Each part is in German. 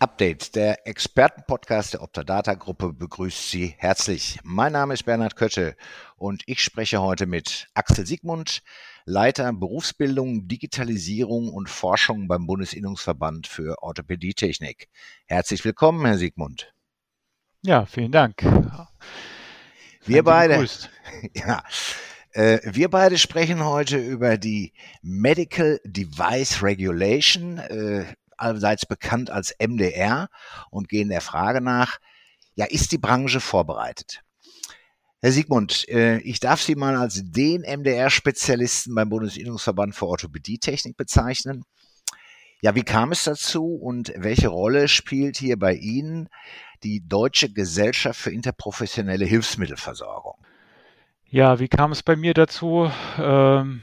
Update, der Expertenpodcast der Optadata Gruppe begrüßt Sie herzlich. Mein Name ist Bernhard Kötte und ich spreche heute mit Axel Siegmund, Leiter Berufsbildung, Digitalisierung und Forschung beim Bundesinnungsverband für Orthopädietechnik. Herzlich willkommen, Herr Siegmund. Ja, vielen Dank. Wir beide, ja, äh, wir beide sprechen heute über die Medical Device Regulation. Allseits bekannt als MDR und gehen der Frage nach, ja, ist die Branche vorbereitet? Herr Siegmund, äh, ich darf Sie mal als den MDR-Spezialisten beim Bundesinnungsverband für Orthopädietechnik bezeichnen. Ja, wie kam es dazu und welche Rolle spielt hier bei Ihnen die Deutsche Gesellschaft für interprofessionelle Hilfsmittelversorgung? Ja, wie kam es bei mir dazu? Ähm,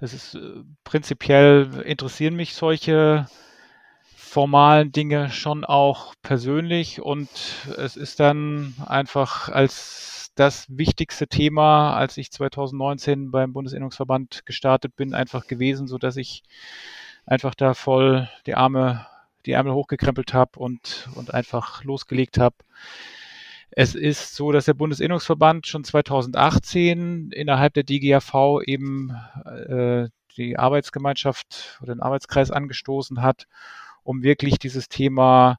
es ist äh, prinzipiell interessieren mich solche formalen Dinge schon auch persönlich und es ist dann einfach als das wichtigste Thema, als ich 2019 beim Bundesinnungsverband gestartet bin, einfach gewesen, so dass ich einfach da voll die Arme, die Ärmel hochgekrempelt habe und, und einfach losgelegt habe. Es ist so, dass der Bundesinnungsverband schon 2018 innerhalb der DGAV eben äh, die Arbeitsgemeinschaft oder den Arbeitskreis angestoßen hat um wirklich dieses Thema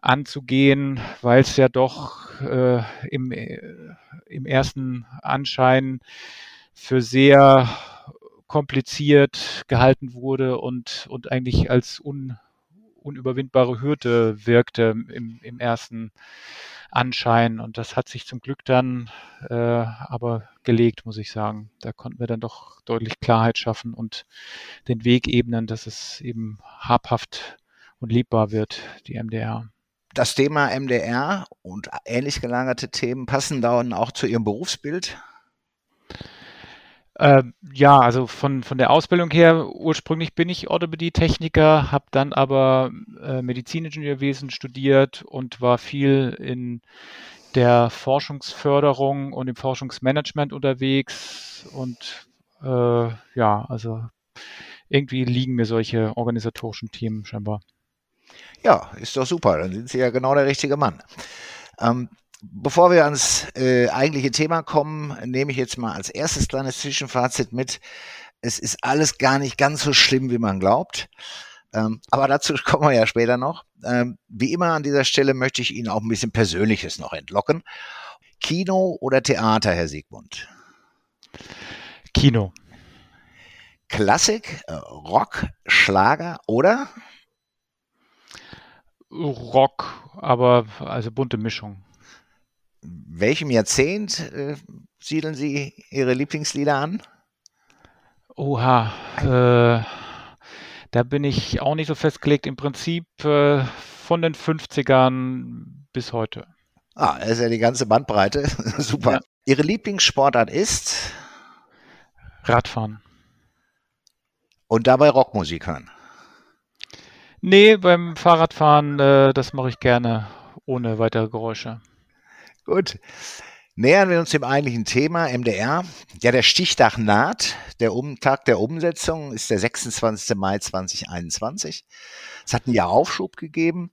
anzugehen, weil es ja doch äh, im, äh, im ersten Anschein für sehr kompliziert gehalten wurde und, und eigentlich als un, unüberwindbare Hürde wirkte im, im ersten Anschein. Und das hat sich zum Glück dann äh, aber gelegt, muss ich sagen. Da konnten wir dann doch deutlich Klarheit schaffen und den Weg ebnen, dass es eben habhaft und liebbar wird, die MDR. Das Thema MDR und ähnlich gelagerte Themen passen dann auch zu Ihrem Berufsbild? Äh, ja, also von, von der Ausbildung her, ursprünglich bin ich Orthopädie-Techniker, habe dann aber äh, Mediziningenieurwesen studiert und war viel in der Forschungsförderung und im Forschungsmanagement unterwegs und äh, ja, also irgendwie liegen mir solche organisatorischen Themen scheinbar. Ja, ist doch super. Dann sind Sie ja genau der richtige Mann. Ähm, bevor wir ans äh, eigentliche Thema kommen, nehme ich jetzt mal als erstes kleines Zwischenfazit mit. Es ist alles gar nicht ganz so schlimm, wie man glaubt. Ähm, aber dazu kommen wir ja später noch. Ähm, wie immer an dieser Stelle möchte ich Ihnen auch ein bisschen Persönliches noch entlocken. Kino oder Theater, Herr Siegmund? Kino. Klassik, äh, Rock, Schlager oder? Rock, aber also bunte Mischung. Welchem Jahrzehnt äh, siedeln Sie Ihre Lieblingslieder an? Oha, äh, da bin ich auch nicht so festgelegt. Im Prinzip äh, von den 50ern bis heute. Ah, das ist ja die ganze Bandbreite. Super. Ja. Ihre Lieblingssportart ist? Radfahren. Und dabei Rockmusik hören? Nee, beim Fahrradfahren, äh, das mache ich gerne ohne weitere Geräusche. Gut. Nähern wir uns dem eigentlichen Thema MDR. Ja, der Stichtag naht. Der um Tag der Umsetzung ist der 26. Mai 2021. Es hat einen Jahr Aufschub gegeben.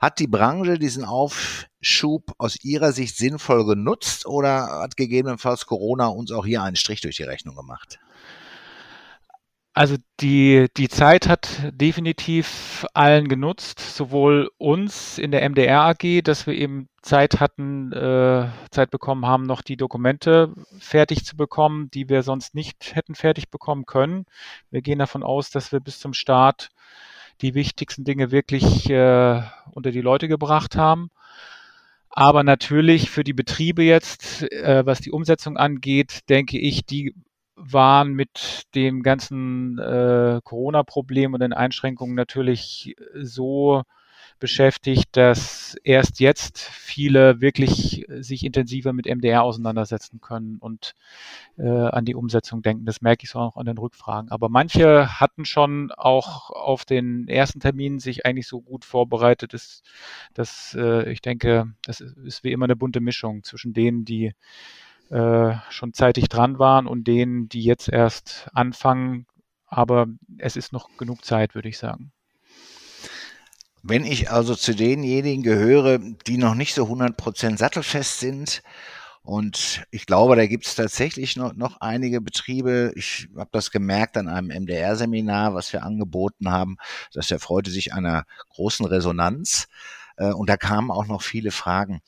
Hat die Branche diesen Aufschub aus Ihrer Sicht sinnvoll genutzt oder hat gegebenenfalls Corona uns auch hier einen Strich durch die Rechnung gemacht? Also die, die Zeit hat definitiv allen genutzt, sowohl uns in der MDR AG, dass wir eben Zeit hatten, äh, Zeit bekommen haben, noch die Dokumente fertig zu bekommen, die wir sonst nicht hätten fertig bekommen können. Wir gehen davon aus, dass wir bis zum Start die wichtigsten Dinge wirklich äh, unter die Leute gebracht haben. Aber natürlich für die Betriebe jetzt, äh, was die Umsetzung angeht, denke ich, die waren mit dem ganzen äh, Corona-Problem und den Einschränkungen natürlich so beschäftigt, dass erst jetzt viele wirklich sich intensiver mit MDR auseinandersetzen können und äh, an die Umsetzung denken. Das merke ich so auch an den Rückfragen. Aber manche hatten schon auch auf den ersten Termin sich eigentlich so gut vorbereitet, dass, dass äh, ich denke, das ist wie immer eine bunte Mischung zwischen denen, die äh, schon zeitig dran waren und denen, die jetzt erst anfangen. Aber es ist noch genug Zeit, würde ich sagen. Wenn ich also zu denjenigen gehöre, die noch nicht so 100% sattelfest sind, und ich glaube, da gibt es tatsächlich noch, noch einige Betriebe. Ich habe das gemerkt an einem MDR-Seminar, was wir angeboten haben. Das erfreute sich einer großen Resonanz. Äh, und da kamen auch noch viele Fragen.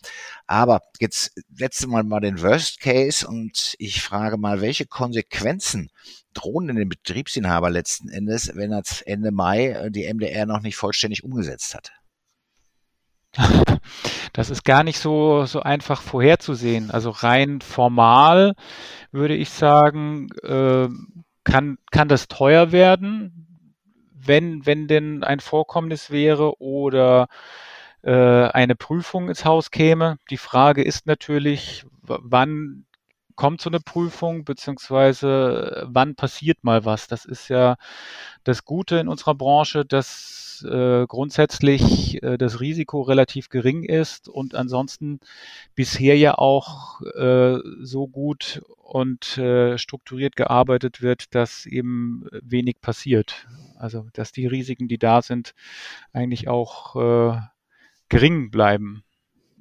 Aber jetzt setzen wir mal den Worst Case und ich frage mal, welche Konsequenzen drohen denn den Betriebsinhaber letzten Endes, wenn er Ende Mai äh, die MDR noch nicht vollständig umgesetzt hat? Das ist gar nicht so, so einfach vorherzusehen. Also rein formal würde ich sagen, äh, kann, kann das teuer werden, wenn, wenn denn ein Vorkommnis wäre oder äh, eine Prüfung ins Haus käme. Die Frage ist natürlich, wann kommt so eine Prüfung, beziehungsweise wann passiert mal was. Das ist ja das Gute in unserer Branche, dass äh, grundsätzlich äh, das Risiko relativ gering ist und ansonsten bisher ja auch äh, so gut und äh, strukturiert gearbeitet wird, dass eben wenig passiert. Also dass die Risiken, die da sind, eigentlich auch äh, gering bleiben.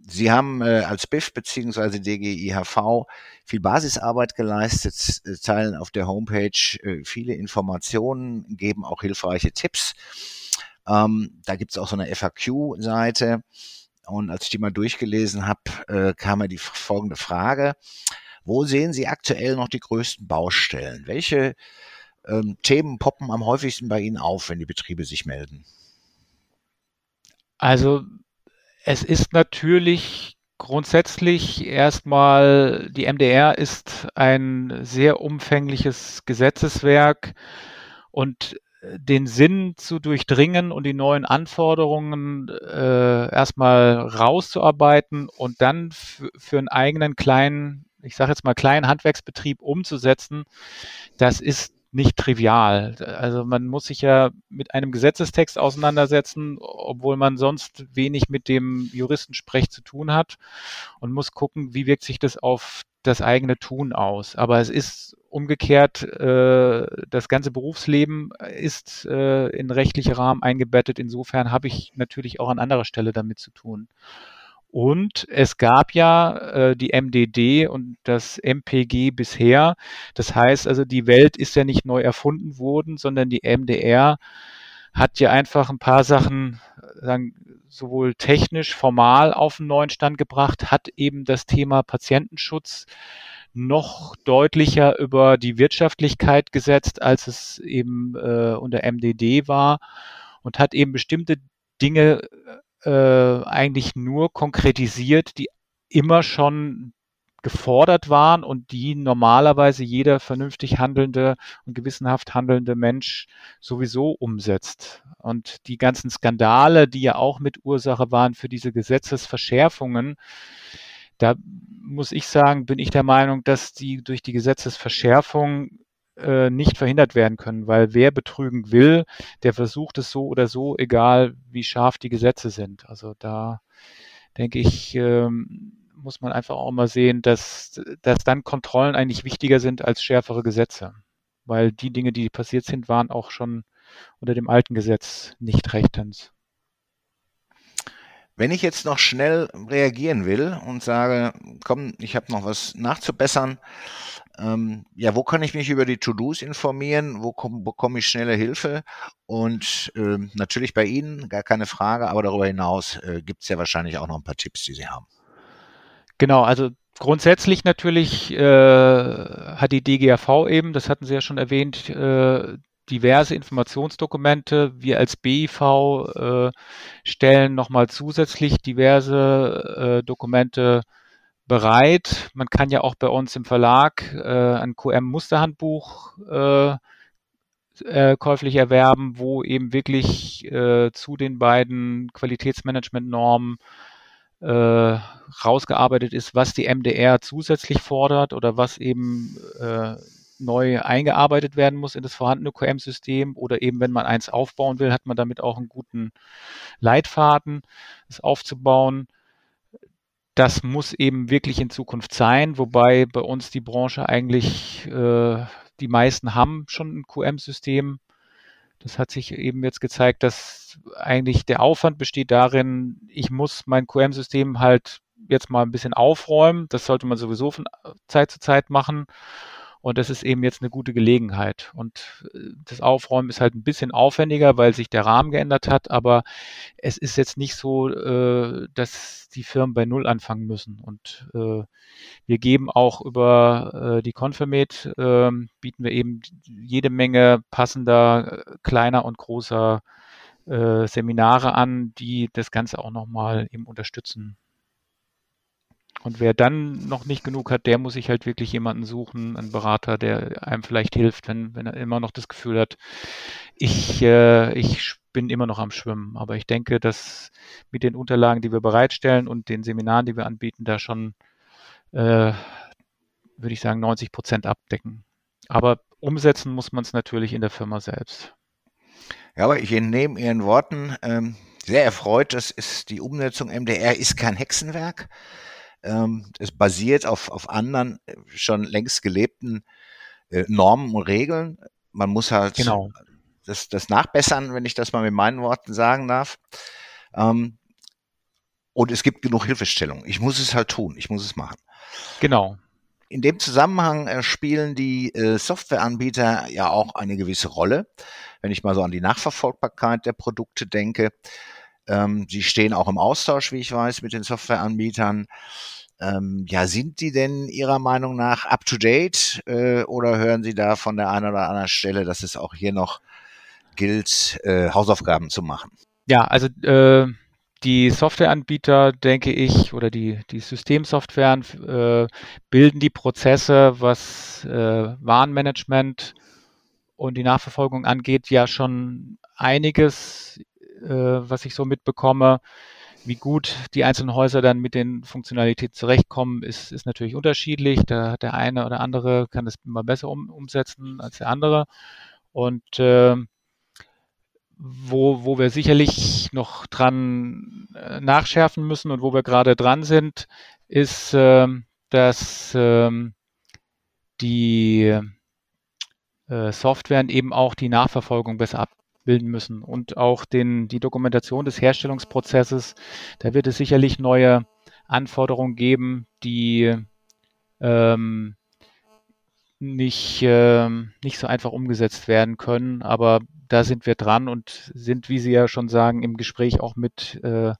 Sie haben äh, als BIF bzw. DGIHV viel Basisarbeit geleistet, äh, teilen auf der Homepage äh, viele Informationen, geben auch hilfreiche Tipps. Ähm, da gibt es auch so eine FAQ-Seite. Und als ich die mal durchgelesen habe, äh, kam mir die folgende Frage. Wo sehen Sie aktuell noch die größten Baustellen? Welche ähm, Themen poppen am häufigsten bei Ihnen auf, wenn die Betriebe sich melden? Also es ist natürlich grundsätzlich erstmal, die MDR ist ein sehr umfängliches Gesetzeswerk und den Sinn zu durchdringen und die neuen Anforderungen äh, erstmal rauszuarbeiten und dann für einen eigenen kleinen, ich sage jetzt mal kleinen Handwerksbetrieb umzusetzen, das ist nicht trivial. Also man muss sich ja mit einem Gesetzestext auseinandersetzen, obwohl man sonst wenig mit dem Juristensprech zu tun hat und muss gucken, wie wirkt sich das auf das eigene Tun aus. Aber es ist umgekehrt, äh, das ganze Berufsleben ist äh, in rechtliche Rahmen eingebettet. Insofern habe ich natürlich auch an anderer Stelle damit zu tun. Und es gab ja äh, die MDD und das MPG bisher. Das heißt also, die Welt ist ja nicht neu erfunden worden, sondern die MDR hat ja einfach ein paar Sachen sagen, sowohl technisch, formal auf den neuen Stand gebracht, hat eben das Thema Patientenschutz noch deutlicher über die Wirtschaftlichkeit gesetzt, als es eben äh, unter MDD war und hat eben bestimmte Dinge äh, eigentlich nur konkretisiert, die immer schon gefordert waren und die normalerweise jeder vernünftig handelnde und gewissenhaft handelnde Mensch sowieso umsetzt. Und die ganzen Skandale, die ja auch mit Ursache waren für diese Gesetzesverschärfungen, da muss ich sagen, bin ich der Meinung, dass die durch die Gesetzesverschärfung äh, nicht verhindert werden können, weil wer betrügen will, der versucht es so oder so, egal wie scharf die Gesetze sind. Also da denke ich, ähm, muss man einfach auch mal sehen, dass, dass dann Kontrollen eigentlich wichtiger sind als schärfere Gesetze. Weil die Dinge, die passiert sind, waren auch schon unter dem alten Gesetz nicht rechtens. Wenn ich jetzt noch schnell reagieren will und sage, komm, ich habe noch was nachzubessern, ähm, ja, wo kann ich mich über die To-Dos informieren? Wo komm, bekomme ich schnelle Hilfe? Und ähm, natürlich bei Ihnen, gar keine Frage, aber darüber hinaus äh, gibt es ja wahrscheinlich auch noch ein paar Tipps, die Sie haben. Genau, also grundsätzlich natürlich äh, hat die DGAV eben, das hatten Sie ja schon erwähnt, äh, diverse Informationsdokumente. Wir als BIV äh, stellen nochmal zusätzlich diverse äh, Dokumente bereit. Man kann ja auch bei uns im Verlag äh, ein QM-Musterhandbuch äh, äh, käuflich erwerben, wo eben wirklich äh, zu den beiden Qualitätsmanagement-Normen äh, rausgearbeitet ist, was die MDR zusätzlich fordert oder was eben äh, neu eingearbeitet werden muss in das vorhandene QM-System oder eben wenn man eins aufbauen will, hat man damit auch einen guten Leitfaden, es aufzubauen. Das muss eben wirklich in Zukunft sein, wobei bei uns die Branche eigentlich, äh, die meisten haben schon ein QM-System. Das hat sich eben jetzt gezeigt, dass eigentlich der Aufwand besteht darin, ich muss mein QM-System halt jetzt mal ein bisschen aufräumen. Das sollte man sowieso von Zeit zu Zeit machen. Und das ist eben jetzt eine gute Gelegenheit. Und äh, das Aufräumen ist halt ein bisschen aufwendiger, weil sich der Rahmen geändert hat. Aber es ist jetzt nicht so, äh, dass die Firmen bei Null anfangen müssen. Und äh, wir geben auch über die Confirmate, ähm, bieten wir eben jede Menge passender, kleiner und großer Seminare an, die das Ganze auch nochmal eben unterstützen. Und wer dann noch nicht genug hat, der muss sich halt wirklich jemanden suchen, einen Berater, der einem vielleicht hilft, wenn, wenn er immer noch das Gefühl hat, ich, äh, ich bin immer noch am Schwimmen. Aber ich denke, dass mit den Unterlagen, die wir bereitstellen und den Seminaren, die wir anbieten, da schon, äh, würde ich sagen, 90 Prozent abdecken. Aber umsetzen muss man es natürlich in der Firma selbst. Ja, aber ich entnehme Ihren Worten ähm, sehr erfreut, das ist die Umsetzung MDR ist kein Hexenwerk. Ähm, es basiert auf, auf anderen äh, schon längst gelebten äh, Normen und Regeln. Man muss halt genau. das, das nachbessern, wenn ich das mal mit meinen Worten sagen darf. Ähm, und es gibt genug Hilfestellung. Ich muss es halt tun. Ich muss es machen. Genau. In dem Zusammenhang äh, spielen die äh, Softwareanbieter ja auch eine gewisse Rolle. Wenn ich mal so an die Nachverfolgbarkeit der Produkte denke, ähm, sie stehen auch im Austausch, wie ich weiß, mit den Softwareanbietern. Ähm, ja, sind die denn Ihrer Meinung nach up to date äh, oder hören Sie da von der einen oder anderen Stelle, dass es auch hier noch gilt, äh, Hausaufgaben zu machen? Ja, also äh, die Softwareanbieter, denke ich, oder die, die Systemsoftwaren äh, bilden die Prozesse, was äh, Warenmanagement und die Nachverfolgung angeht, ja schon einiges was ich so mitbekomme. Wie gut die einzelnen Häuser dann mit den Funktionalitäten zurechtkommen, ist, ist natürlich unterschiedlich. Da der eine oder andere kann das immer besser um, umsetzen als der andere. Und äh, wo, wo wir sicherlich noch dran äh, nachschärfen müssen und wo wir gerade dran sind, ist, äh, dass äh, die äh, Softwaren eben auch die Nachverfolgung besser ab, bilden müssen und auch den, die Dokumentation des Herstellungsprozesses. Da wird es sicherlich neue Anforderungen geben, die ähm, nicht, äh, nicht so einfach umgesetzt werden können. Aber da sind wir dran und sind, wie Sie ja schon sagen, im Gespräch auch mit äh,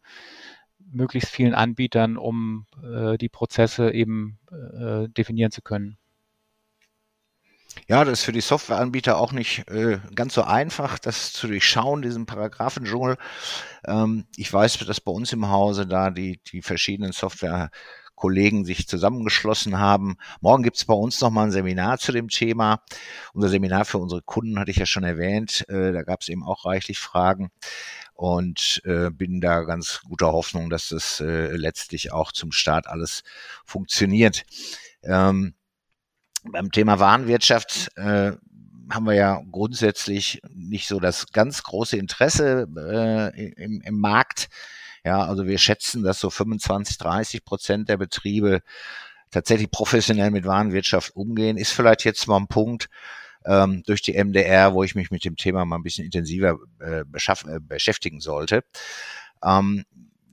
möglichst vielen Anbietern, um äh, die Prozesse eben äh, definieren zu können. Ja, das ist für die Softwareanbieter auch nicht äh, ganz so einfach, das zu durchschauen, diesen Paragraphendschungel. Ähm, ich weiß, dass bei uns im Hause da die, die verschiedenen Softwarekollegen sich zusammengeschlossen haben. Morgen gibt's bei uns nochmal ein Seminar zu dem Thema. Unser Seminar für unsere Kunden hatte ich ja schon erwähnt. Äh, da gab's eben auch reichlich Fragen und äh, bin da ganz guter Hoffnung, dass das äh, letztlich auch zum Start alles funktioniert. Ähm, beim Thema Warenwirtschaft äh, haben wir ja grundsätzlich nicht so das ganz große Interesse äh, im, im Markt. Ja, also wir schätzen, dass so 25, 30 Prozent der Betriebe tatsächlich professionell mit Warenwirtschaft umgehen. Ist vielleicht jetzt mal ein Punkt ähm, durch die MDR, wo ich mich mit dem Thema mal ein bisschen intensiver äh, äh, beschäftigen sollte. Ähm,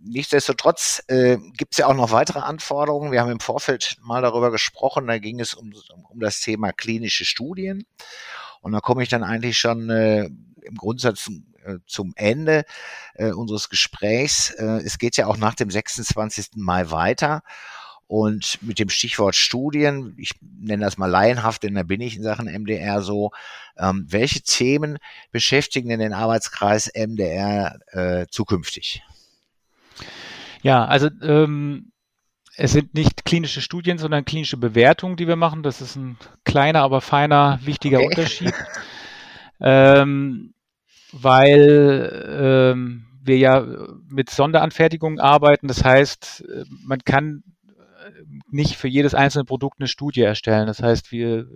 nichtsdestotrotz äh, gibt es ja auch noch weitere Anforderungen. Wir haben im Vorfeld mal darüber gesprochen, da ging es um, um das Thema klinische Studien. Und da komme ich dann eigentlich schon äh, im Grundsatz äh, zum Ende äh, unseres Gesprächs. Äh, es geht ja auch nach dem 26. Mai weiter. Und mit dem Stichwort Studien, ich nenne das mal laienhaft, denn da bin ich in Sachen MDR so, ähm, welche Themen beschäftigen denn den Arbeitskreis MDR äh, zukünftig? Ja, also ähm, es sind nicht klinische Studien, sondern klinische Bewertungen, die wir machen. Das ist ein kleiner, aber feiner, wichtiger okay. Unterschied. ähm, weil ähm, wir ja mit Sonderanfertigungen arbeiten. Das heißt, man kann nicht für jedes einzelne Produkt eine Studie erstellen. Das heißt, wir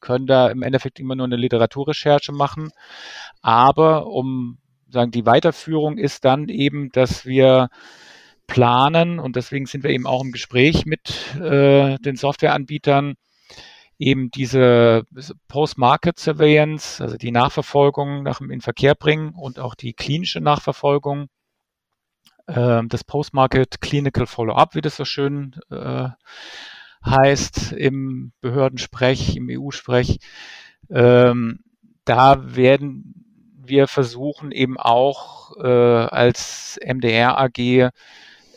können da im Endeffekt immer nur eine Literaturrecherche machen. Aber um sagen, die Weiterführung ist dann eben, dass wir planen und deswegen sind wir eben auch im Gespräch mit äh, den Softwareanbietern, eben diese Post-Market Surveillance, also die Nachverfolgung nach dem Inverkehr bringen und auch die klinische Nachverfolgung, äh, das Post-Market Clinical Follow-up, wie das so schön äh, heißt im Behördensprech, im EU-Sprech. Ähm, da werden wir versuchen eben auch äh, als MDR AG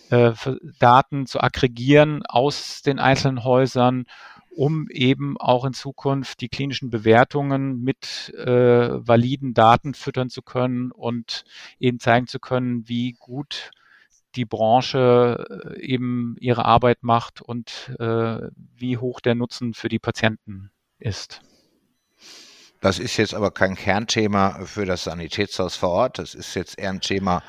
äh, Daten zu aggregieren aus den einzelnen Häusern, um eben auch in Zukunft die klinischen Bewertungen mit äh, validen Daten füttern zu können und eben zeigen zu können, wie gut die Branche äh, eben ihre Arbeit macht und äh, wie hoch der Nutzen für die Patienten ist. Das ist jetzt aber kein Kernthema für das Sanitätshaus vor Ort. Das ist jetzt eher ein Thema,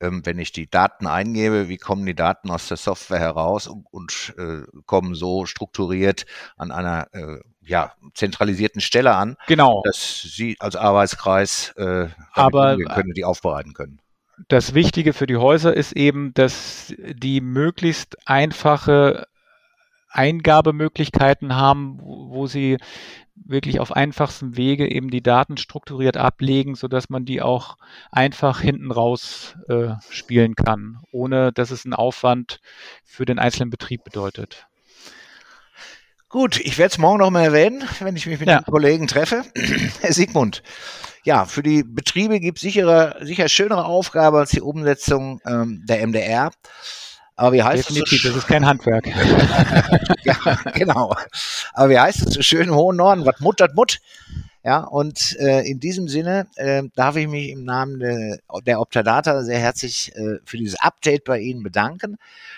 ähm, wenn ich die Daten eingebe, wie kommen die Daten aus der Software heraus und, und äh, kommen so strukturiert an einer äh, ja, zentralisierten Stelle an, genau. dass Sie als Arbeitskreis äh, aber, können, die aufbereiten können. Das Wichtige für die Häuser ist eben, dass die möglichst einfache Eingabemöglichkeiten haben, wo sie wirklich auf einfachstem Wege eben die Daten strukturiert ablegen, so dass man die auch einfach hinten raus äh, spielen kann, ohne dass es einen Aufwand für den einzelnen Betrieb bedeutet. Gut, ich werde es morgen noch mal erwähnen, wenn ich mich mit ja. den Kollegen treffe. Herr Sigmund, ja, für die Betriebe gibt es sicher, sicher schönere Aufgabe als die Umsetzung ähm, der MDR. Aber wie heißt Definitiv, es? das ist kein Handwerk. ja, genau. Aber wie heißt es so schön im hohen Norden? Was muttert Mut? Ja, und äh, in diesem Sinne äh, darf ich mich im Namen de, der Optadata sehr herzlich äh, für dieses Update bei Ihnen bedanken.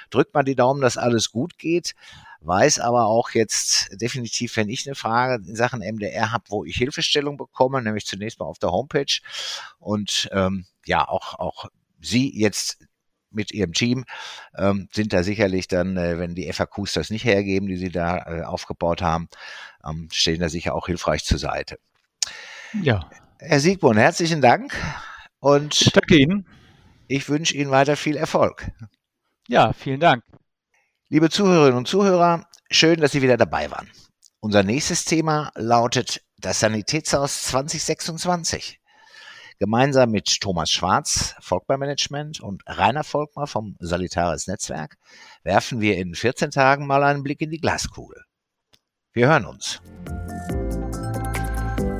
Drückt mal die Daumen, dass alles gut geht. Weiß aber auch jetzt definitiv, wenn ich eine Frage in Sachen MDR habe, wo ich Hilfestellung bekomme, nämlich zunächst mal auf der Homepage und ähm, ja auch auch Sie jetzt mit ihrem Team ähm, sind da sicherlich dann, äh, wenn die FAQs das nicht hergeben, die sie da äh, aufgebaut haben, ähm, stehen da sicher auch hilfreich zur Seite. Ja. Herr Siegborn, herzlichen Dank und ich danke Ihnen. Ich wünsche Ihnen weiter viel Erfolg. Ja, vielen Dank. Liebe Zuhörerinnen und Zuhörer, schön, dass Sie wieder dabei waren. Unser nächstes Thema lautet das Sanitätshaus 2026. Gemeinsam mit Thomas Schwarz, Volkmar Management und Rainer Volkmar vom Solitaris Netzwerk werfen wir in 14 Tagen mal einen Blick in die Glaskugel. Wir hören uns.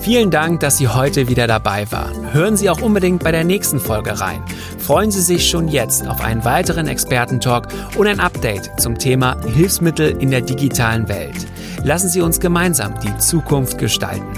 Vielen Dank, dass Sie heute wieder dabei waren. Hören Sie auch unbedingt bei der nächsten Folge rein. Freuen Sie sich schon jetzt auf einen weiteren Expertentalk und ein Update zum Thema Hilfsmittel in der digitalen Welt. Lassen Sie uns gemeinsam die Zukunft gestalten.